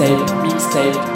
Mixtape, mixtape,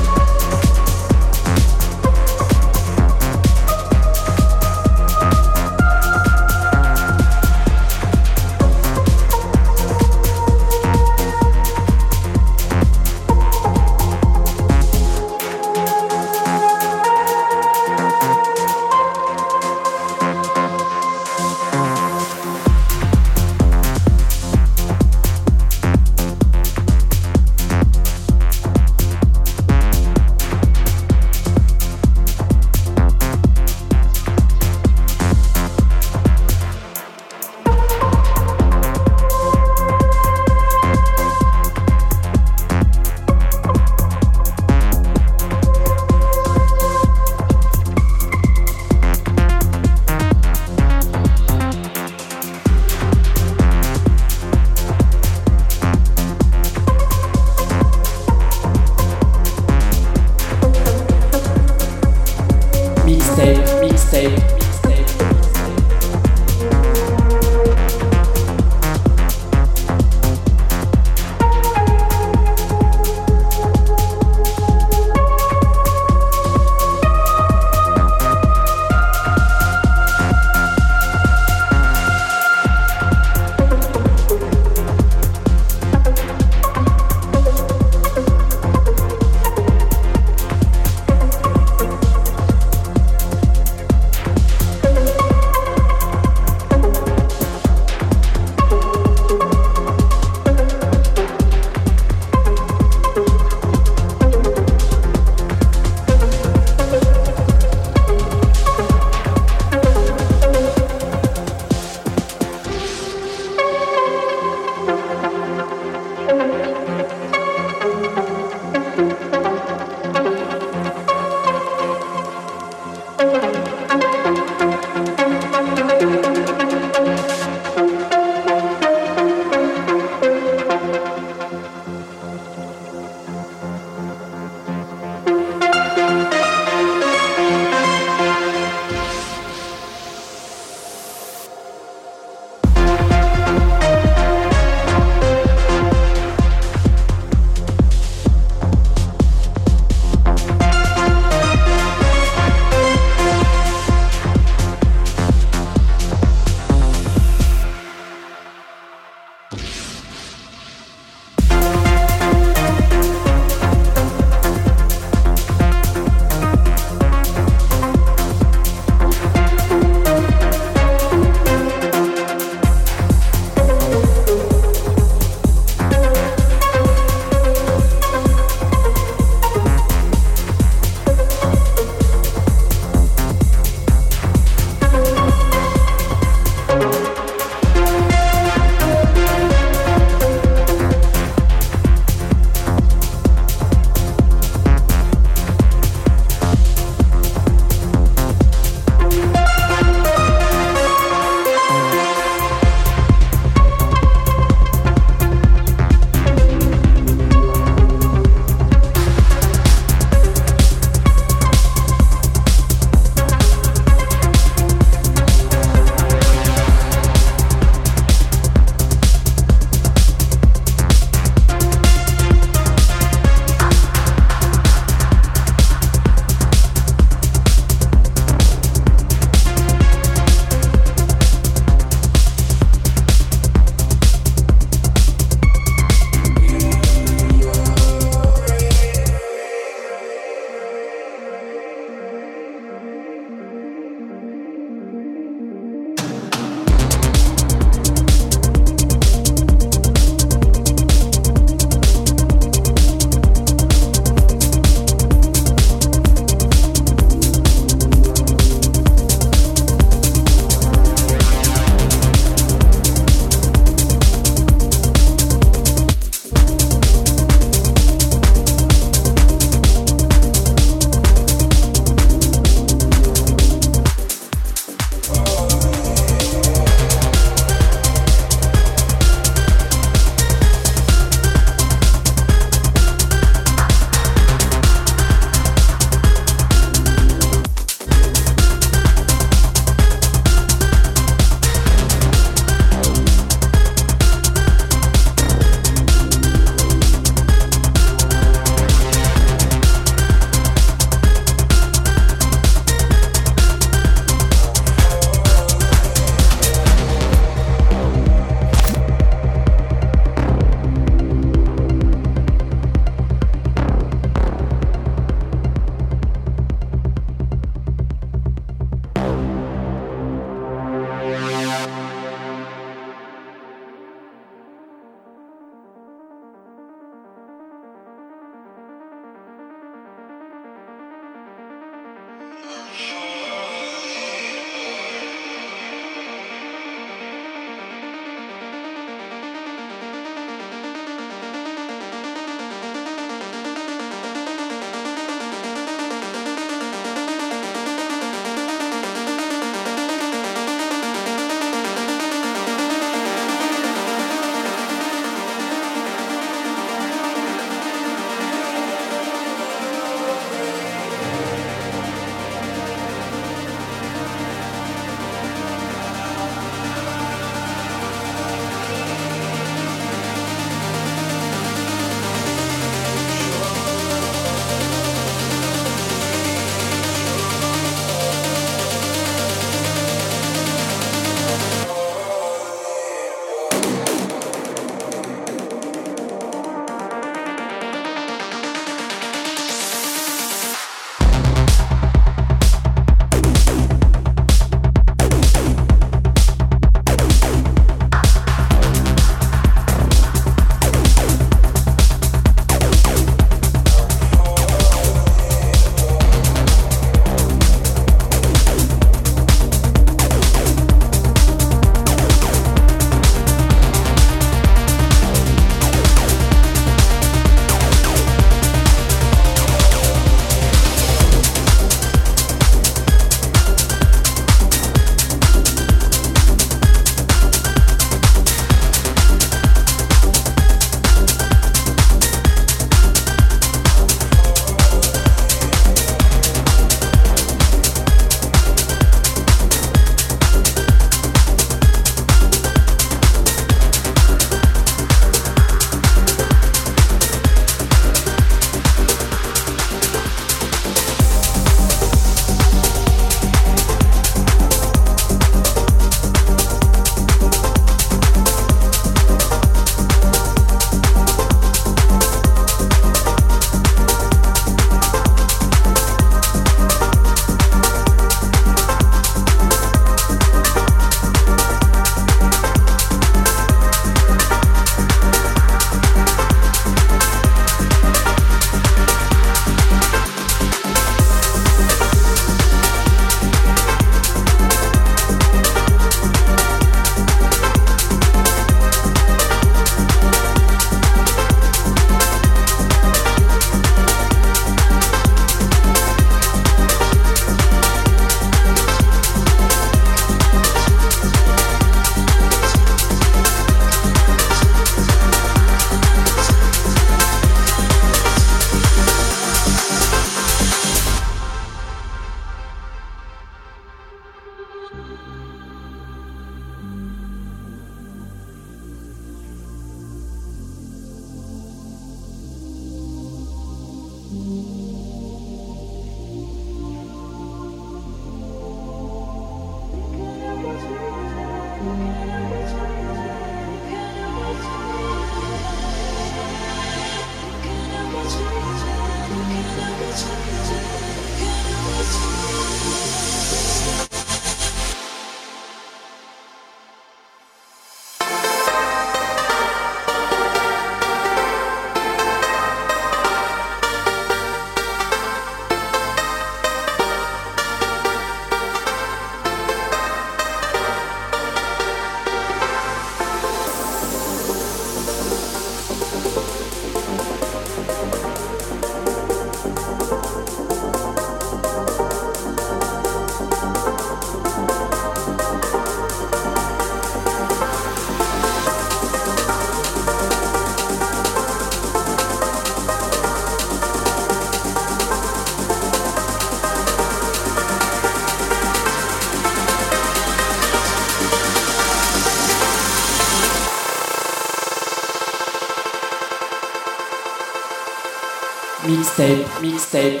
mixtape, mixtape,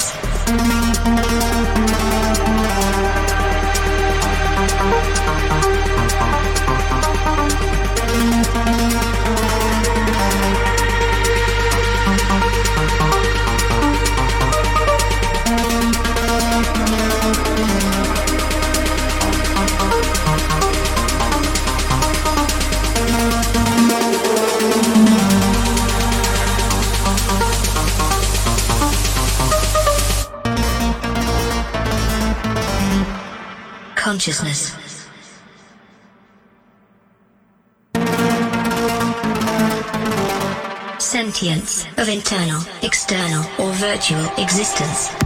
Of internal, external, or virtual existence.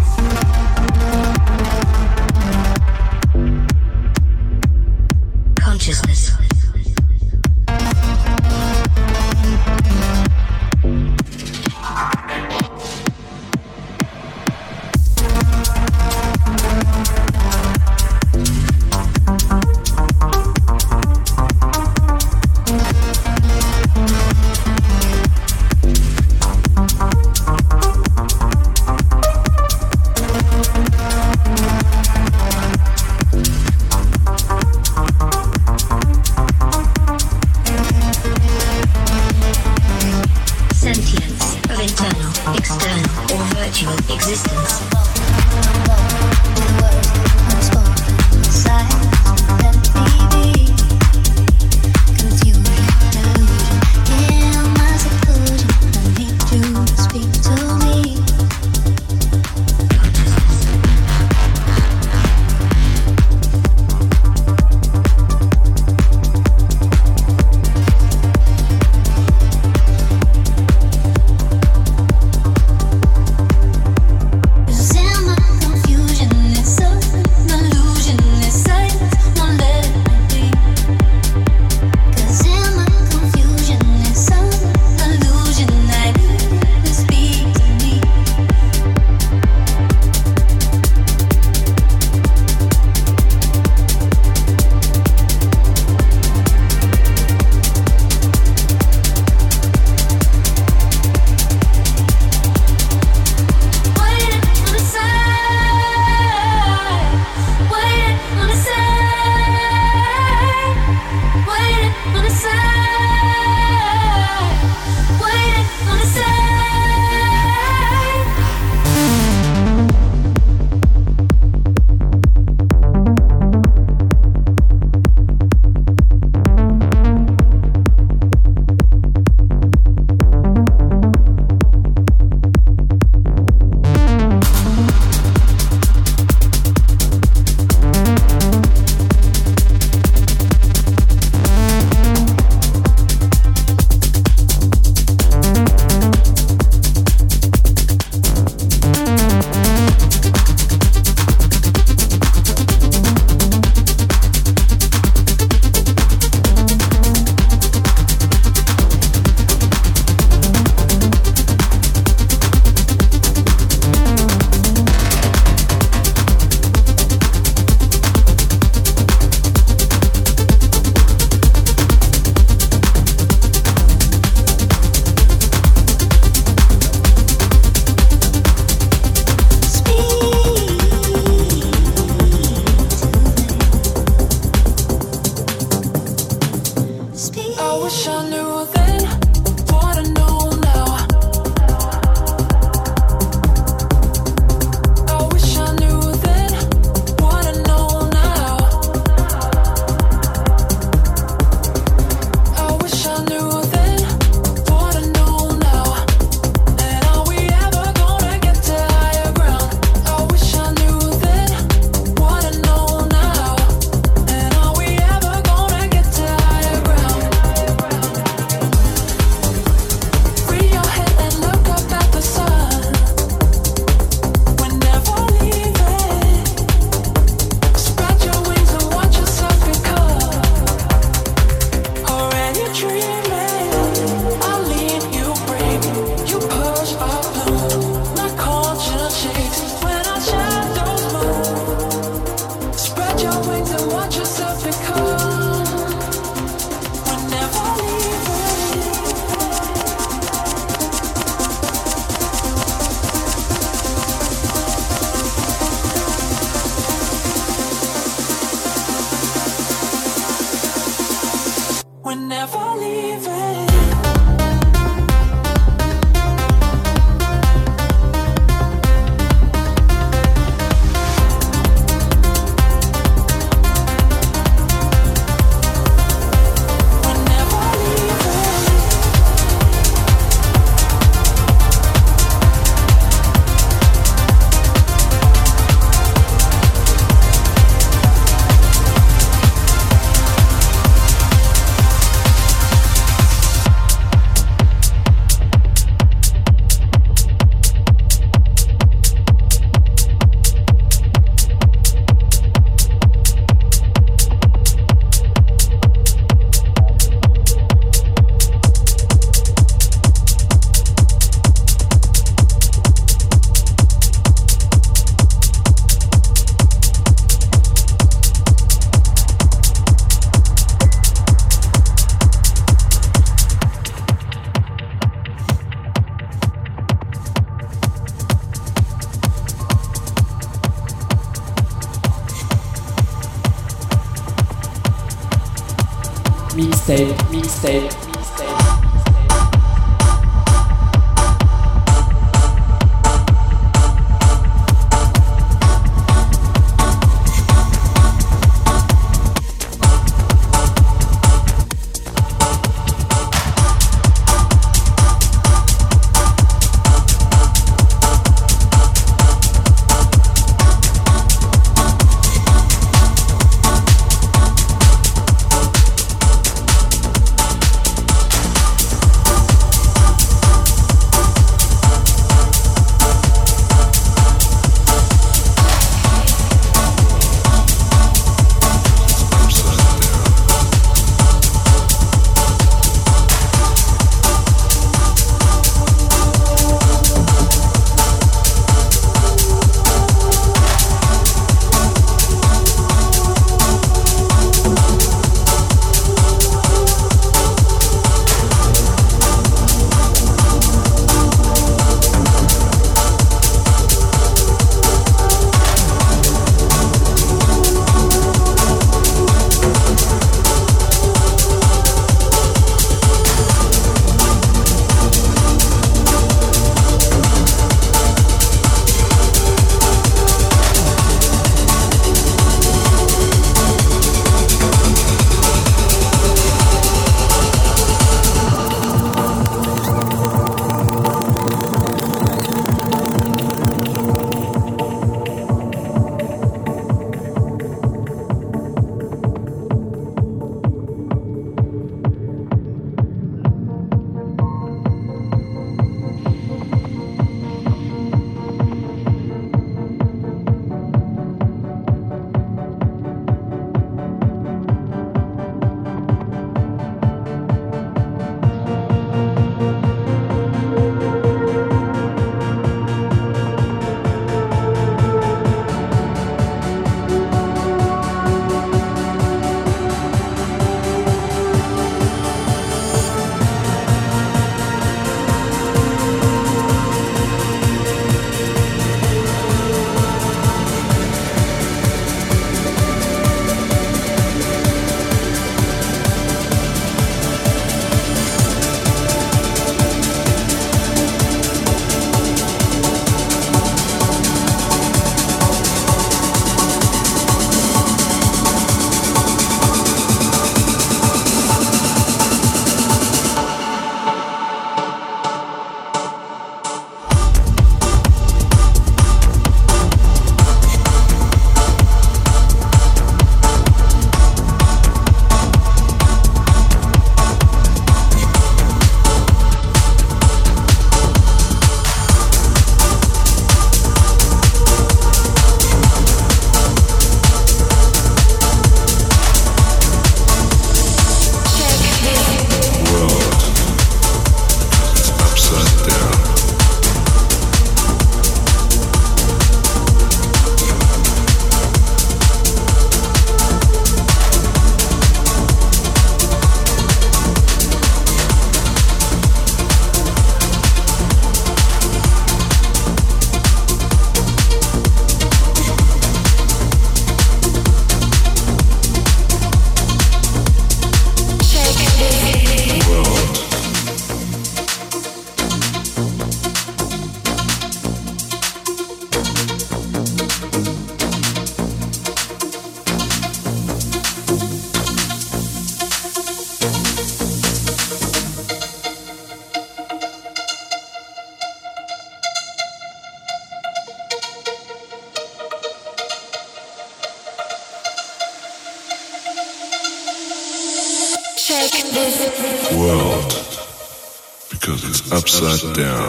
down.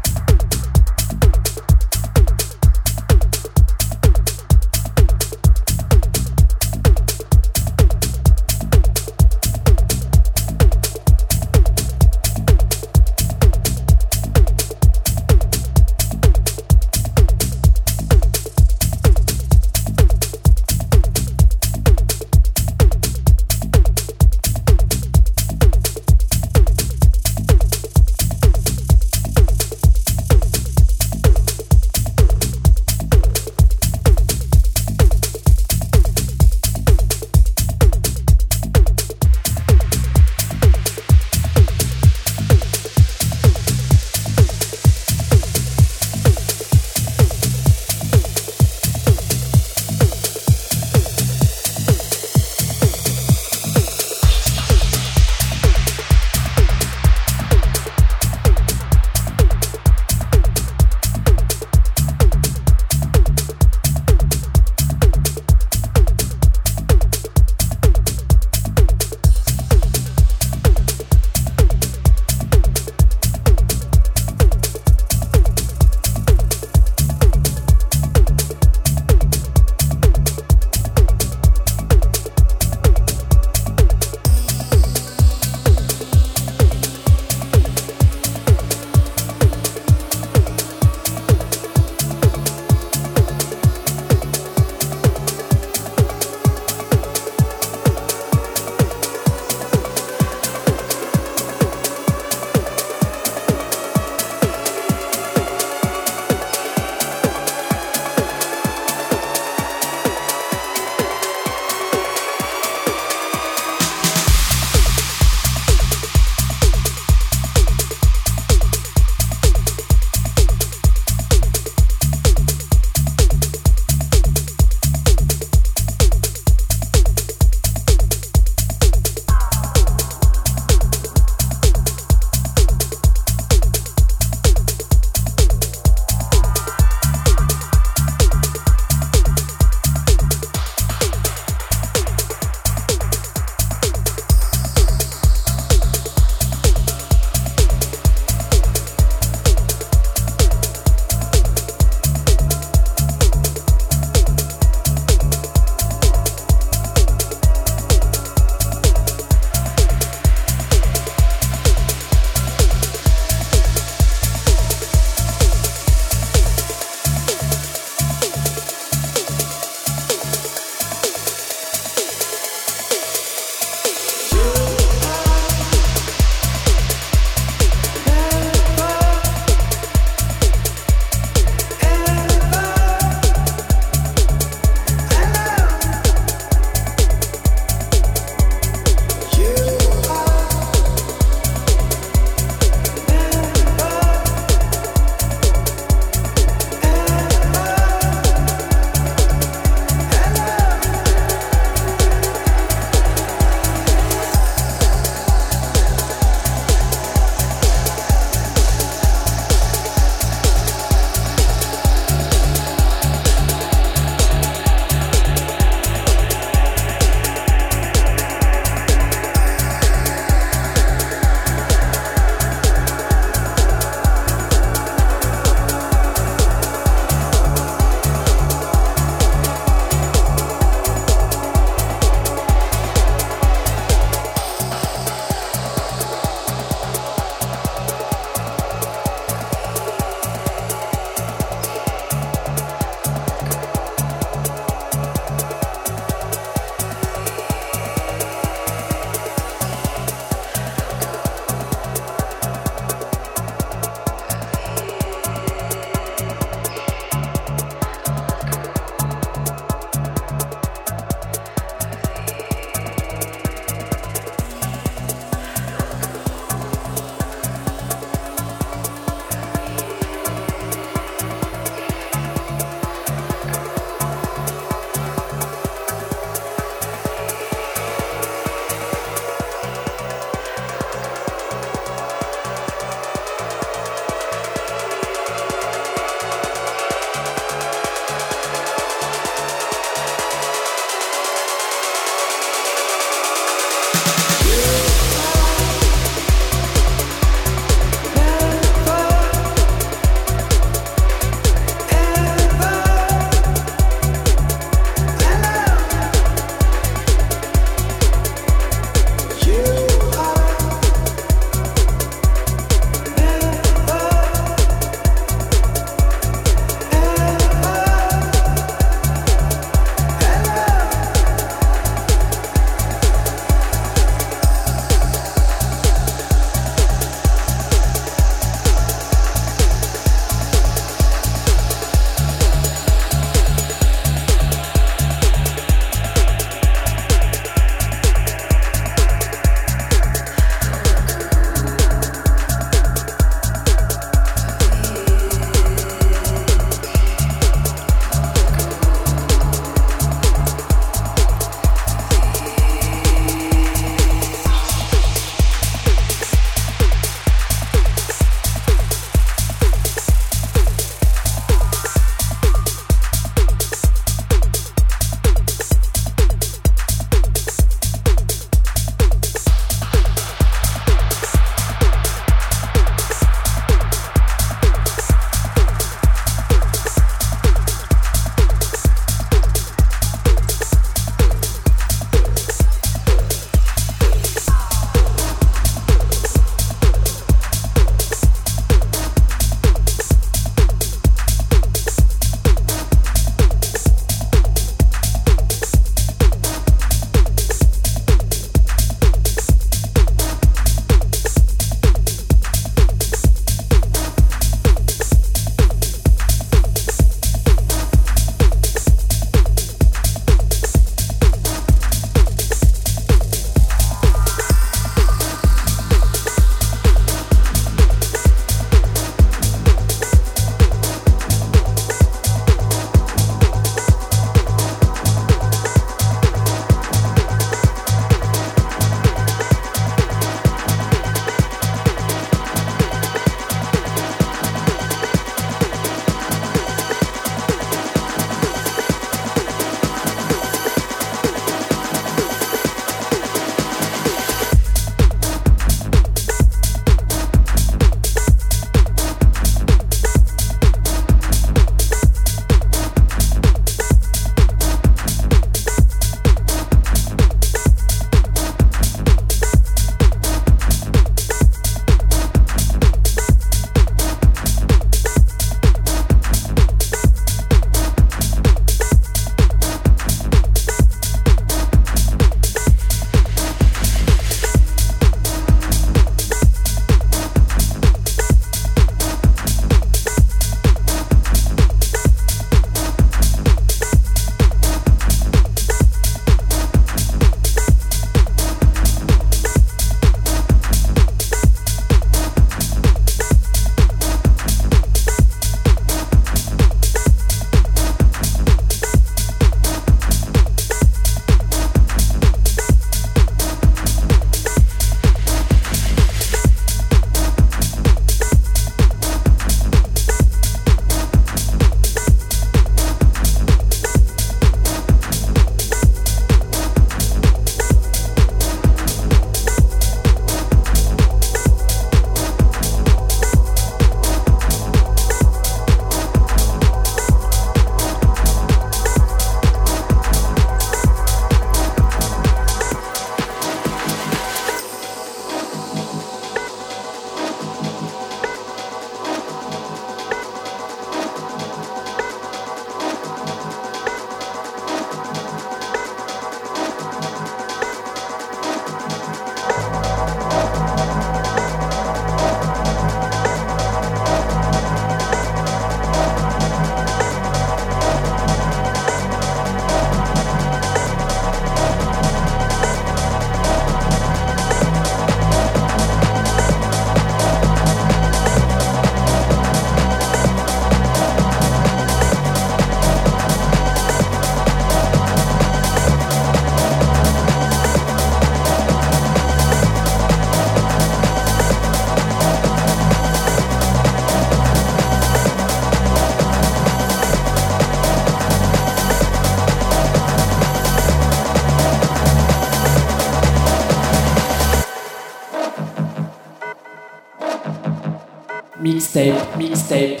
Mixtape, mixtape,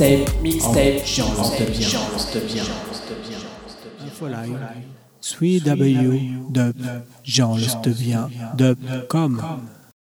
mixtape, mixtape, Jean Lestevien. Infolive. 3W dub Jean Lestevien dub com